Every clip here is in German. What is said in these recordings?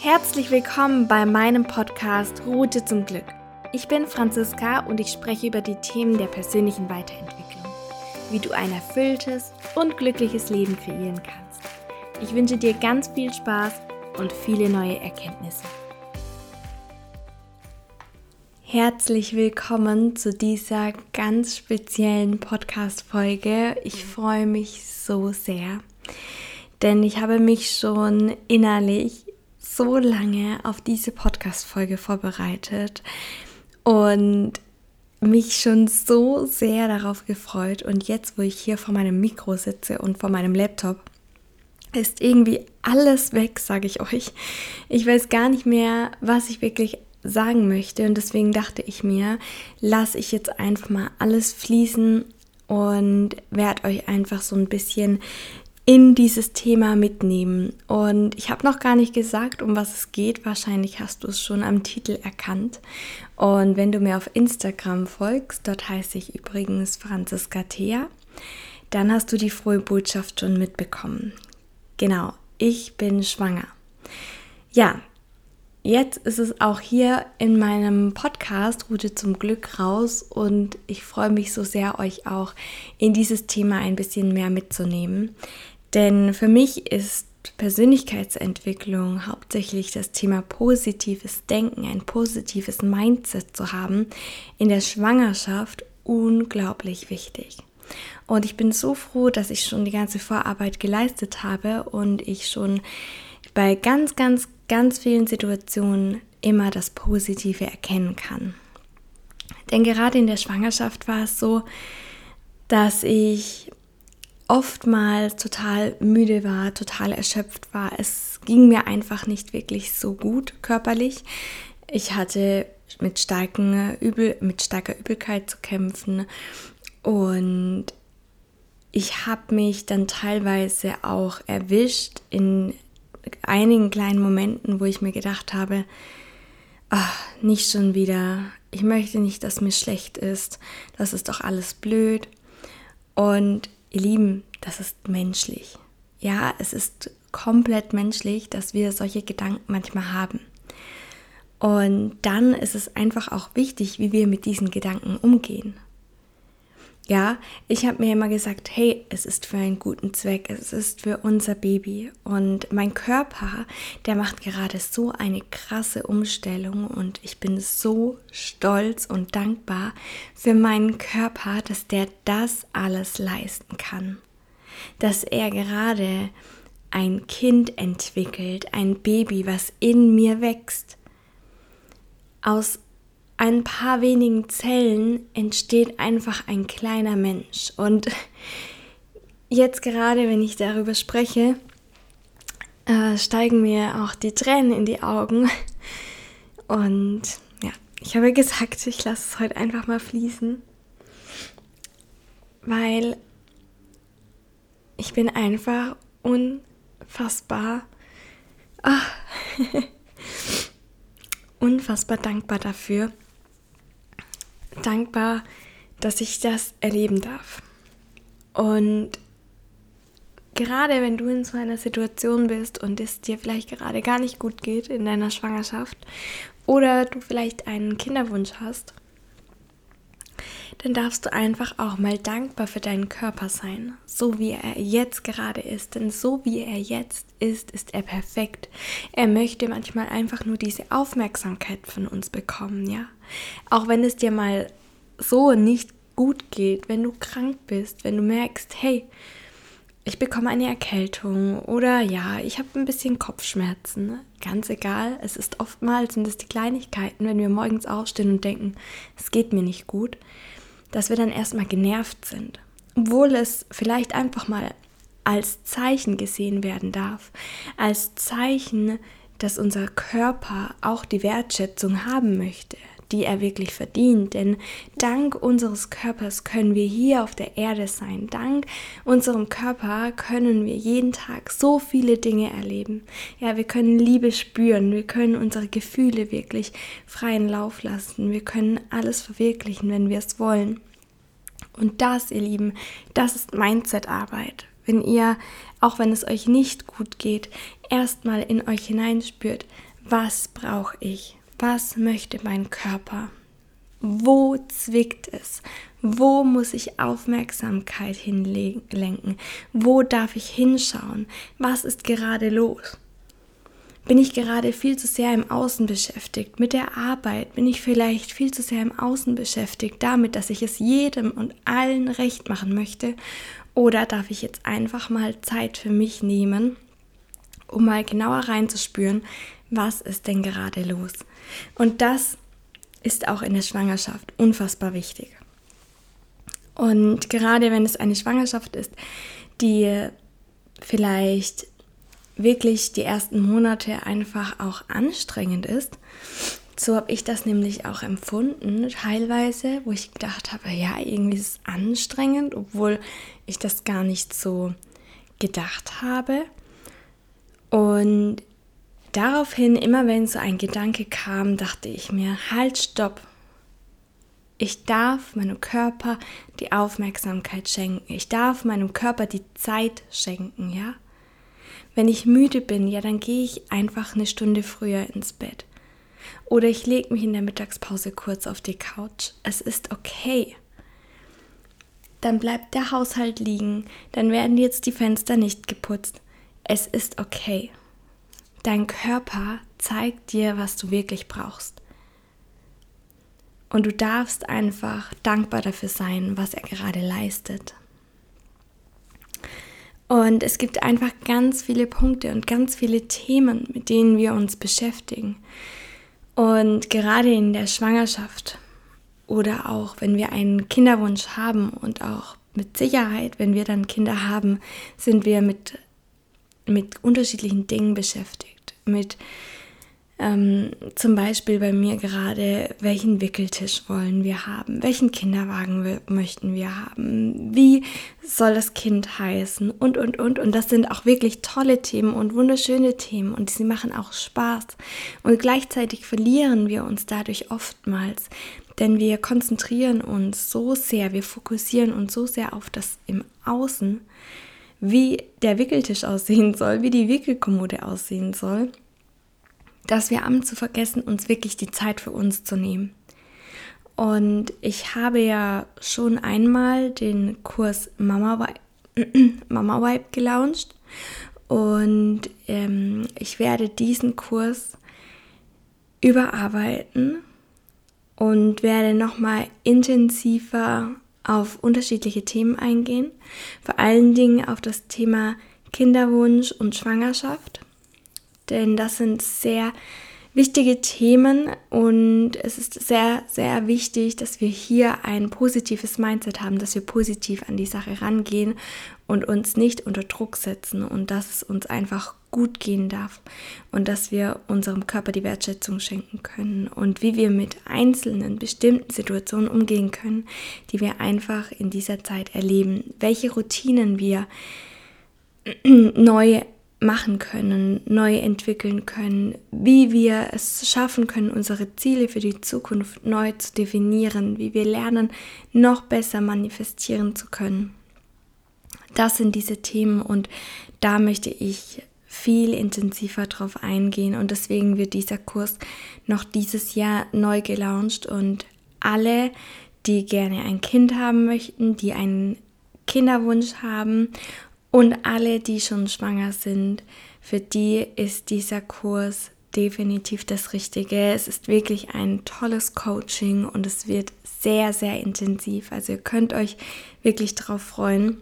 Herzlich willkommen bei meinem Podcast Route zum Glück. Ich bin Franziska und ich spreche über die Themen der persönlichen Weiterentwicklung, wie du ein erfülltes und glückliches Leben kreieren kannst. Ich wünsche dir ganz viel Spaß und viele neue Erkenntnisse. Herzlich willkommen zu dieser ganz speziellen Podcast-Folge. Ich freue mich so sehr, denn ich habe mich schon innerlich so lange auf diese Podcast-Folge vorbereitet und mich schon so sehr darauf gefreut. Und jetzt, wo ich hier vor meinem Mikro sitze und vor meinem Laptop, ist irgendwie alles weg, sage ich euch. Ich weiß gar nicht mehr, was ich wirklich sagen möchte. Und deswegen dachte ich mir, lasse ich jetzt einfach mal alles fließen und werde euch einfach so ein bisschen in dieses Thema mitnehmen. Und ich habe noch gar nicht gesagt, um was es geht. Wahrscheinlich hast du es schon am Titel erkannt. Und wenn du mir auf Instagram folgst, dort heiße ich übrigens Franziska Thea, dann hast du die frohe Botschaft schon mitbekommen. Genau, ich bin schwanger. Ja, jetzt ist es auch hier in meinem Podcast Route zum Glück raus und ich freue mich so sehr, euch auch in dieses Thema ein bisschen mehr mitzunehmen. Denn für mich ist Persönlichkeitsentwicklung hauptsächlich das Thema positives Denken, ein positives Mindset zu haben in der Schwangerschaft unglaublich wichtig. Und ich bin so froh, dass ich schon die ganze Vorarbeit geleistet habe und ich schon bei ganz, ganz, ganz vielen Situationen immer das Positive erkennen kann. Denn gerade in der Schwangerschaft war es so, dass ich oftmals total müde war, total erschöpft war. Es ging mir einfach nicht wirklich so gut körperlich. Ich hatte mit, starken Übel, mit starker Übelkeit zu kämpfen und ich habe mich dann teilweise auch erwischt in einigen kleinen Momenten, wo ich mir gedacht habe, ach, nicht schon wieder, ich möchte nicht, dass mir schlecht ist, das ist doch alles blöd. Und Ihr Lieben, das ist menschlich. Ja, es ist komplett menschlich, dass wir solche Gedanken manchmal haben. Und dann ist es einfach auch wichtig, wie wir mit diesen Gedanken umgehen. Ja, ich habe mir immer gesagt, hey, es ist für einen guten Zweck, es ist für unser Baby. Und mein Körper, der macht gerade so eine krasse Umstellung und ich bin so stolz und dankbar für meinen Körper, dass der das alles leisten kann. Dass er gerade ein Kind entwickelt, ein Baby, was in mir wächst. Aus ein paar wenigen Zellen entsteht einfach ein kleiner Mensch. Und jetzt gerade, wenn ich darüber spreche, äh, steigen mir auch die Tränen in die Augen. Und ja, ich habe gesagt, ich lasse es heute einfach mal fließen, weil ich bin einfach unfassbar, oh, unfassbar dankbar dafür, dankbar, dass ich das erleben darf. Und gerade wenn du in so einer Situation bist und es dir vielleicht gerade gar nicht gut geht in deiner Schwangerschaft oder du vielleicht einen Kinderwunsch hast, dann darfst du einfach auch mal dankbar für deinen Körper sein, so wie er jetzt gerade ist. Denn so wie er jetzt ist, ist er perfekt. Er möchte manchmal einfach nur diese Aufmerksamkeit von uns bekommen, ja. Auch wenn es dir mal so nicht gut geht, wenn du krank bist, wenn du merkst, hey, ich bekomme eine Erkältung oder ja, ich habe ein bisschen Kopfschmerzen. Ganz egal, es ist oftmals, sind es die Kleinigkeiten, wenn wir morgens aufstehen und denken, es geht mir nicht gut, dass wir dann erstmal genervt sind. Obwohl es vielleicht einfach mal als Zeichen gesehen werden darf, als Zeichen, dass unser Körper auch die Wertschätzung haben möchte, die er wirklich verdient. Denn dank unseres Körpers können wir hier auf der Erde sein. Dank unserem Körper können wir jeden Tag so viele Dinge erleben. Ja, wir können Liebe spüren. Wir können unsere Gefühle wirklich freien Lauf lassen. Wir können alles verwirklichen, wenn wir es wollen. Und das, ihr Lieben, das ist Mindset-Arbeit. Wenn ihr, auch wenn es euch nicht gut geht, erstmal in euch hineinspürt, was brauche ich? Was möchte mein Körper? Wo zwickt es? Wo muss ich Aufmerksamkeit hinlenken? Wo darf ich hinschauen? Was ist gerade los? Bin ich gerade viel zu sehr im Außen beschäftigt mit der Arbeit? Bin ich vielleicht viel zu sehr im Außen beschäftigt damit, dass ich es jedem und allen recht machen möchte? Oder darf ich jetzt einfach mal Zeit für mich nehmen, um mal genauer reinzuspüren, was ist denn gerade los? Und das ist auch in der Schwangerschaft unfassbar wichtig. Und gerade wenn es eine Schwangerschaft ist, die vielleicht wirklich die ersten Monate einfach auch anstrengend ist, so habe ich das nämlich auch empfunden, teilweise, wo ich gedacht habe, ja, irgendwie ist es anstrengend, obwohl ich das gar nicht so gedacht habe. Und daraufhin, immer wenn so ein Gedanke kam, dachte ich mir, halt, stopp. Ich darf meinem Körper die Aufmerksamkeit schenken. Ich darf meinem Körper die Zeit schenken, ja? Wenn ich müde bin, ja, dann gehe ich einfach eine Stunde früher ins Bett. Oder ich lege mich in der Mittagspause kurz auf die Couch. Es ist okay. Dann bleibt der Haushalt liegen. Dann werden jetzt die Fenster nicht geputzt. Es ist okay. Dein Körper zeigt dir, was du wirklich brauchst. Und du darfst einfach dankbar dafür sein, was er gerade leistet. Und es gibt einfach ganz viele Punkte und ganz viele Themen, mit denen wir uns beschäftigen. Und gerade in der Schwangerschaft oder auch wenn wir einen Kinderwunsch haben und auch mit Sicherheit, wenn wir dann Kinder haben, sind wir mit, mit unterschiedlichen Dingen beschäftigt. Mit ähm, zum Beispiel bei mir gerade, welchen Wickeltisch wollen wir haben? Welchen Kinderwagen wir, möchten wir haben? Wie soll das Kind heißen? Und, und, und. Und das sind auch wirklich tolle Themen und wunderschöne Themen und sie machen auch Spaß. Und gleichzeitig verlieren wir uns dadurch oftmals, denn wir konzentrieren uns so sehr, wir fokussieren uns so sehr auf das im Außen, wie der Wickeltisch aussehen soll, wie die Wickelkommode aussehen soll dass wir am zu vergessen, uns wirklich die Zeit für uns zu nehmen. Und ich habe ja schon einmal den Kurs Mama Vibe, Mama Vibe gelauncht und ähm, ich werde diesen Kurs überarbeiten und werde nochmal intensiver auf unterschiedliche Themen eingehen, vor allen Dingen auf das Thema Kinderwunsch und Schwangerschaft. Denn das sind sehr wichtige Themen und es ist sehr, sehr wichtig, dass wir hier ein positives Mindset haben, dass wir positiv an die Sache rangehen und uns nicht unter Druck setzen und dass es uns einfach gut gehen darf und dass wir unserem Körper die Wertschätzung schenken können und wie wir mit einzelnen bestimmten Situationen umgehen können, die wir einfach in dieser Zeit erleben, welche Routinen wir neu machen können, neu entwickeln können, wie wir es schaffen können, unsere Ziele für die Zukunft neu zu definieren, wie wir lernen, noch besser manifestieren zu können. Das sind diese Themen und da möchte ich viel intensiver drauf eingehen und deswegen wird dieser Kurs noch dieses Jahr neu gelauncht und alle, die gerne ein Kind haben möchten, die einen Kinderwunsch haben und alle, die schon schwanger sind, für die ist dieser Kurs definitiv das Richtige. Es ist wirklich ein tolles Coaching und es wird sehr, sehr intensiv. Also ihr könnt euch wirklich darauf freuen.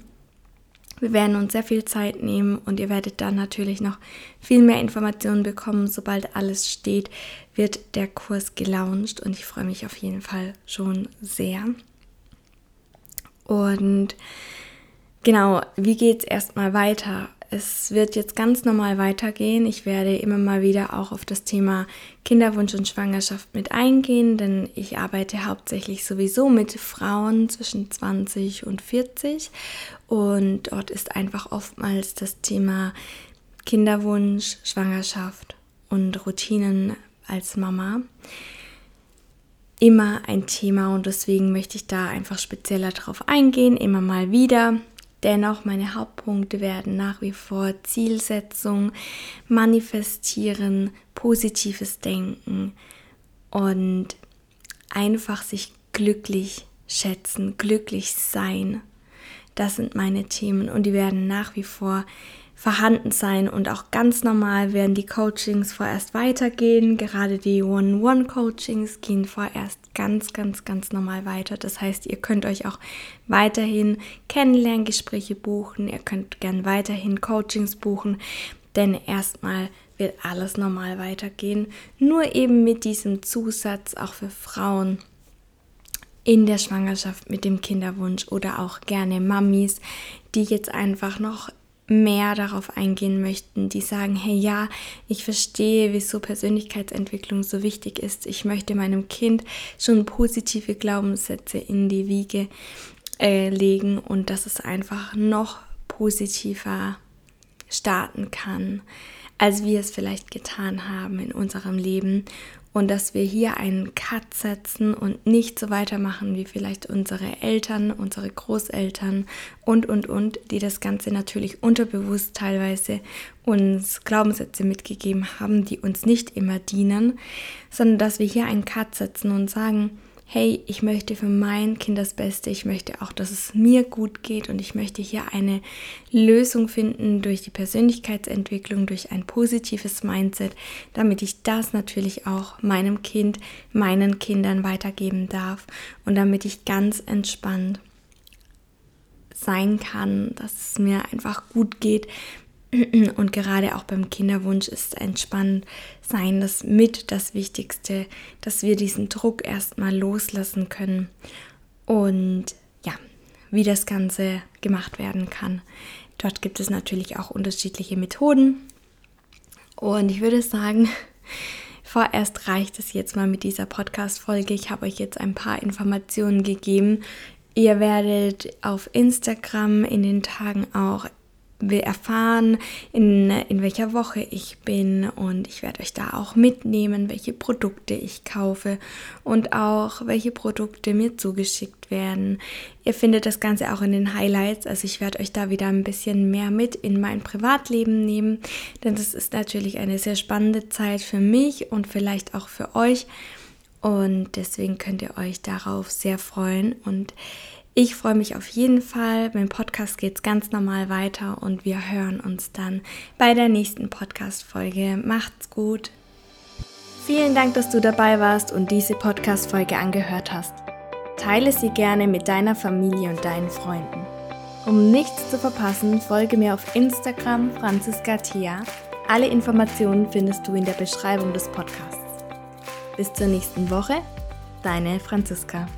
Wir werden uns sehr viel Zeit nehmen und ihr werdet dann natürlich noch viel mehr Informationen bekommen. Sobald alles steht, wird der Kurs gelauncht und ich freue mich auf jeden Fall schon sehr. Und Genau, wie geht es erstmal weiter? Es wird jetzt ganz normal weitergehen. Ich werde immer mal wieder auch auf das Thema Kinderwunsch und Schwangerschaft mit eingehen, denn ich arbeite hauptsächlich sowieso mit Frauen zwischen 20 und 40 und dort ist einfach oftmals das Thema Kinderwunsch, Schwangerschaft und Routinen als Mama immer ein Thema. Und deswegen möchte ich da einfach spezieller drauf eingehen, immer mal wieder Dennoch, meine Hauptpunkte werden nach wie vor Zielsetzung, Manifestieren, positives Denken und einfach sich glücklich schätzen, glücklich sein. Das sind meine Themen und die werden nach wie vor vorhanden sein und auch ganz normal werden die Coachings vorerst weitergehen. Gerade die One-One-Coachings gehen vorerst ganz, ganz, ganz normal weiter. Das heißt, ihr könnt euch auch weiterhin Kennenlerngespräche buchen, ihr könnt gern weiterhin Coachings buchen, denn erstmal wird alles normal weitergehen. Nur eben mit diesem Zusatz auch für Frauen in der Schwangerschaft mit dem Kinderwunsch oder auch gerne Mamis, die jetzt einfach noch mehr darauf eingehen möchten, die sagen, hey ja, ich verstehe, wieso Persönlichkeitsentwicklung so wichtig ist. Ich möchte meinem Kind schon positive Glaubenssätze in die Wiege äh, legen und dass es einfach noch positiver starten kann, als wir es vielleicht getan haben in unserem Leben und dass wir hier einen Cut setzen und nicht so weitermachen wie vielleicht unsere Eltern, unsere Großeltern und, und, und, die das Ganze natürlich unterbewusst teilweise uns Glaubenssätze mitgegeben haben, die uns nicht immer dienen, sondern dass wir hier einen Cut setzen und sagen, hey, ich möchte für mein Kind das Beste, ich möchte auch, dass es mir gut geht. Und ich möchte hier eine Lösung finden durch die Persönlichkeitsentwicklung, durch ein positives Mindset, damit ich das natürlich auch meinem Kind, meinen Kindern weitergeben darf. Und damit ich ganz entspannt sein kann, dass es mir einfach gut geht, und gerade auch beim Kinderwunsch ist entspannt sein das mit das Wichtigste, dass wir diesen Druck erstmal loslassen können. Und ja, wie das Ganze gemacht werden kann. Dort gibt es natürlich auch unterschiedliche Methoden. Und ich würde sagen, vorerst reicht es jetzt mal mit dieser Podcast-Folge. Ich habe euch jetzt ein paar Informationen gegeben. Ihr werdet auf Instagram in den Tagen auch will erfahren, in, in welcher Woche ich bin und ich werde euch da auch mitnehmen, welche Produkte ich kaufe und auch welche Produkte mir zugeschickt werden. Ihr findet das Ganze auch in den Highlights, also ich werde euch da wieder ein bisschen mehr mit in mein Privatleben nehmen, denn das ist natürlich eine sehr spannende Zeit für mich und vielleicht auch für euch und deswegen könnt ihr euch darauf sehr freuen und freue mich auf jeden Fall. Mein Podcast geht ganz normal weiter und wir hören uns dann bei der nächsten Podcast-Folge. Macht's gut. Vielen Dank, dass du dabei warst und diese Podcast-Folge angehört hast. Teile sie gerne mit deiner Familie und deinen Freunden. Um nichts zu verpassen, folge mir auf Instagram Franziska Thea. Alle Informationen findest du in der Beschreibung des Podcasts. Bis zur nächsten Woche, deine Franziska.